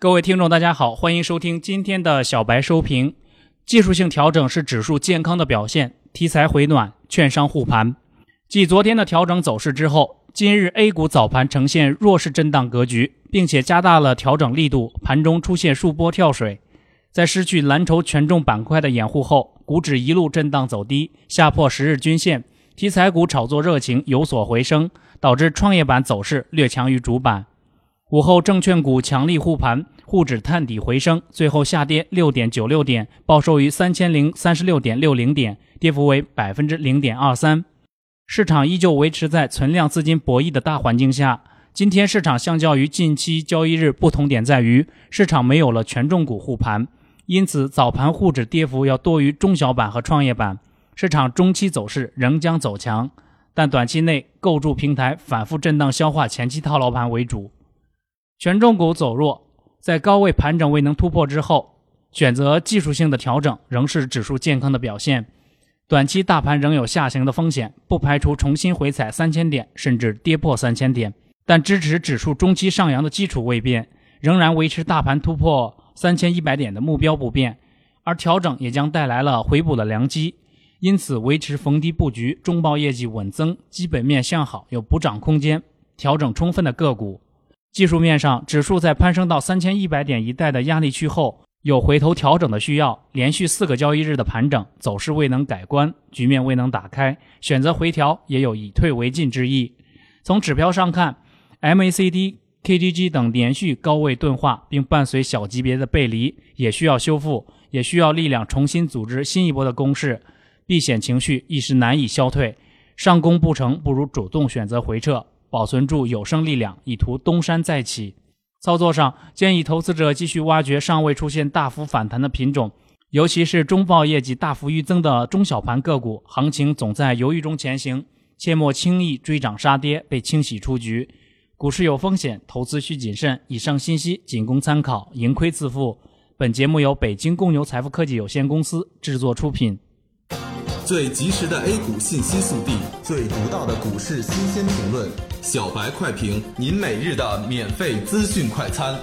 各位听众，大家好，欢迎收听今天的小白收评。技术性调整是指数健康的表现，题材回暖，券商护盘。继昨天的调整走势之后，今日 A 股早盘呈现弱势震荡格局，并且加大了调整力度，盘中出现数波跳水。在失去蓝筹权重板块的掩护后，股指一路震荡走低，下破十日均线，题材股炒作热情有所回升，导致创业板走势略强于主板。午后，证券股强力护盘，沪指探底回升，最后下跌六点九六点，报收于三千零三十六点六零点，跌幅为百分之零点二三。市场依旧维持在存量资金博弈的大环境下。今天市场相较于近期交易日不同点在于，市场没有了权重股护盘，因此早盘沪指跌幅要多于中小板和创业板。市场中期走势仍将走强，但短期内构筑平台反复震荡消化前期套牢盘为主。权重股走弱，在高位盘整未能突破之后，选择技术性的调整仍是指数健康的表现。短期大盘仍有下行的风险，不排除重新回踩三千点，甚至跌破三千点。但支持指数中期上扬的基础未变，仍然维持大盘突破三千一百点的目标不变。而调整也将带来了回补的良机，因此维持逢低布局中报业绩稳增、基本面向好、有补涨空间、调整充分的个股。技术面上，指数在攀升到三千一百点一带的压力区后，有回头调整的需要。连续四个交易日的盘整走势未能改观，局面未能打开，选择回调也有以退为进之意。从指标上看，MACD、KDJ 等连续高位钝化，并伴随小级别的背离，也需要修复，也需要力量重新组织新一波的攻势。避险情绪一时难以消退，上攻不成，不如主动选择回撤。保存住有生力量，以图东山再起。操作上建议投资者继续挖掘尚未出现大幅反弹的品种，尤其是中报业绩大幅预增的中小盘个股，行情总在犹豫中前行，切莫轻易追涨杀跌，被清洗出局。股市有风险，投资需谨慎。以上信息仅供参考，盈亏自负。本节目由北京公牛财富科技有限公司制作出品。最及时的 A 股信息速递，最独到的股市新鲜评论，小白快评，您每日的免费资讯快餐。